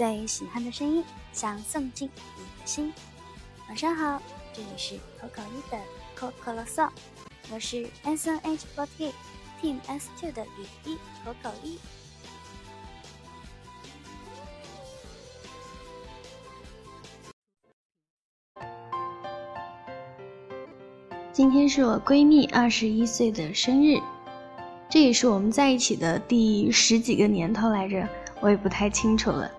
最喜欢的声音，想送进你的心。晚上好，这里是口口一的口口啰嗦，我是 S N H forty Team S two 的雨衣口口一。今天是我闺蜜二十一岁的生日，这也是我们在一起的第十几个年头来着，我也不太清楚了。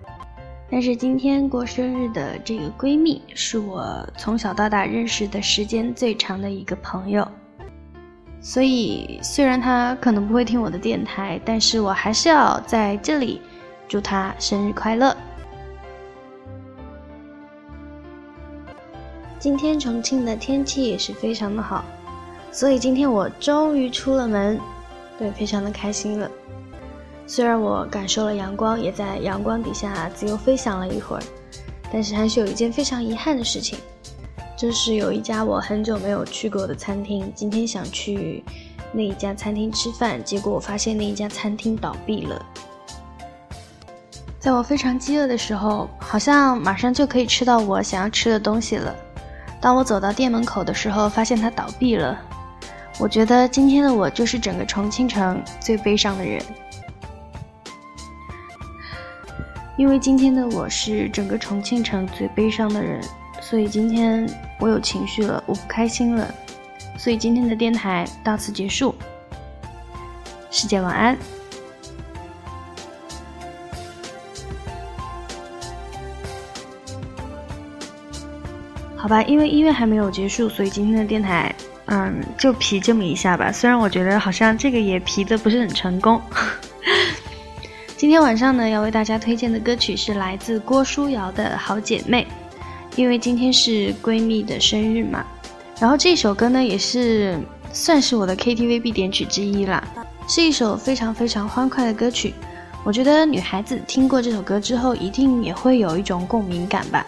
但是今天过生日的这个闺蜜是我从小到大认识的时间最长的一个朋友，所以虽然她可能不会听我的电台，但是我还是要在这里祝她生日快乐。今天重庆的天气也是非常的好，所以今天我终于出了门，对，非常的开心了。虽然我感受了阳光，也在阳光底下自由飞翔了一会儿，但是还是有一件非常遗憾的事情，就是有一家我很久没有去过的餐厅，今天想去那一家餐厅吃饭，结果我发现那一家餐厅倒闭了。在我非常饥饿的时候，好像马上就可以吃到我想要吃的东西了。当我走到店门口的时候，发现它倒闭了。我觉得今天的我就是整个重庆城最悲伤的人。因为今天的我是整个重庆城最悲伤的人，所以今天我有情绪了，我不开心了，所以今天的电台到此结束。世界晚安。好吧，因为音乐还没有结束，所以今天的电台，嗯，就皮这么一下吧。虽然我觉得好像这个也皮的不是很成功。今天晚上呢，要为大家推荐的歌曲是来自郭书瑶的《好姐妹》，因为今天是闺蜜的生日嘛。然后这首歌呢，也是算是我的 KTV 必点曲之一啦，是一首非常非常欢快的歌曲。我觉得女孩子听过这首歌之后，一定也会有一种共鸣感吧。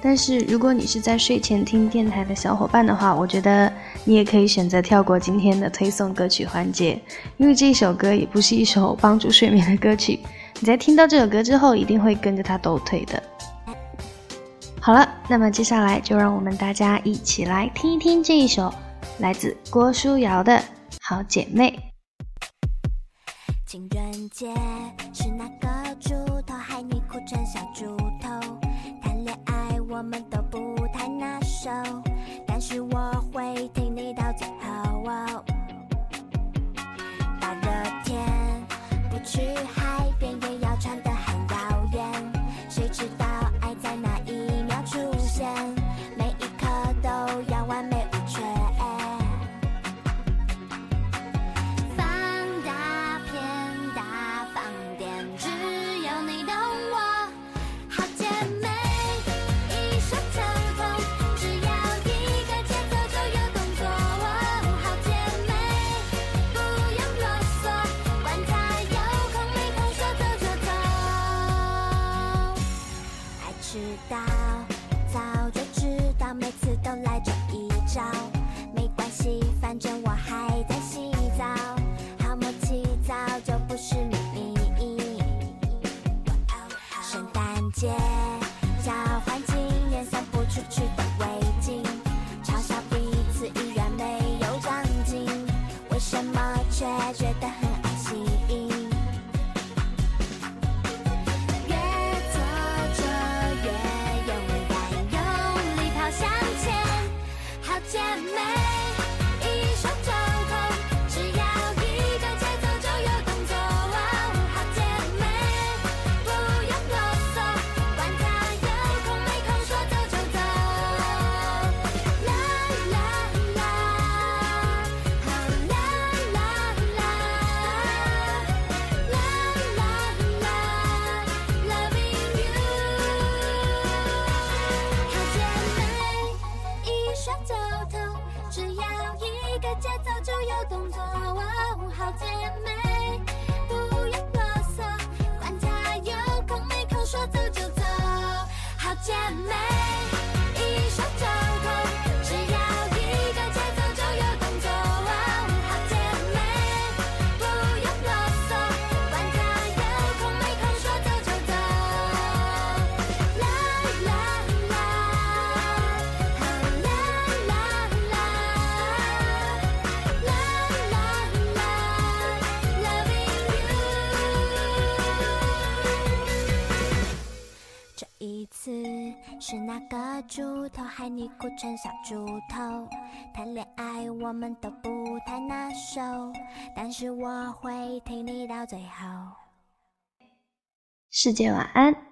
但是如果你是在睡前听电台的小伙伴的话，我觉得你也可以选择跳过今天的推送歌曲环节，因为这首歌也不是一首帮助睡眠的歌曲。你在听到这首歌之后，一定会跟着它抖腿的。好了，那么接下来就让我们大家一起来听一听这一首来自郭书瑶的好姐妹。情人节是那个猪头害你哭成小猪头？谈恋爱我们都不太拿手，但是知道。街交换纪念送不出去的围巾，嘲笑彼此依然没有长进，为什么却觉得很一个节奏就有动作。好姐妹，不要啰嗦，管他有空没空，说走就走。好姐妹，次是那个猪头害你哭成小猪头。谈恋爱我们都不太拿手，但是我会听你到最后。世界晚安。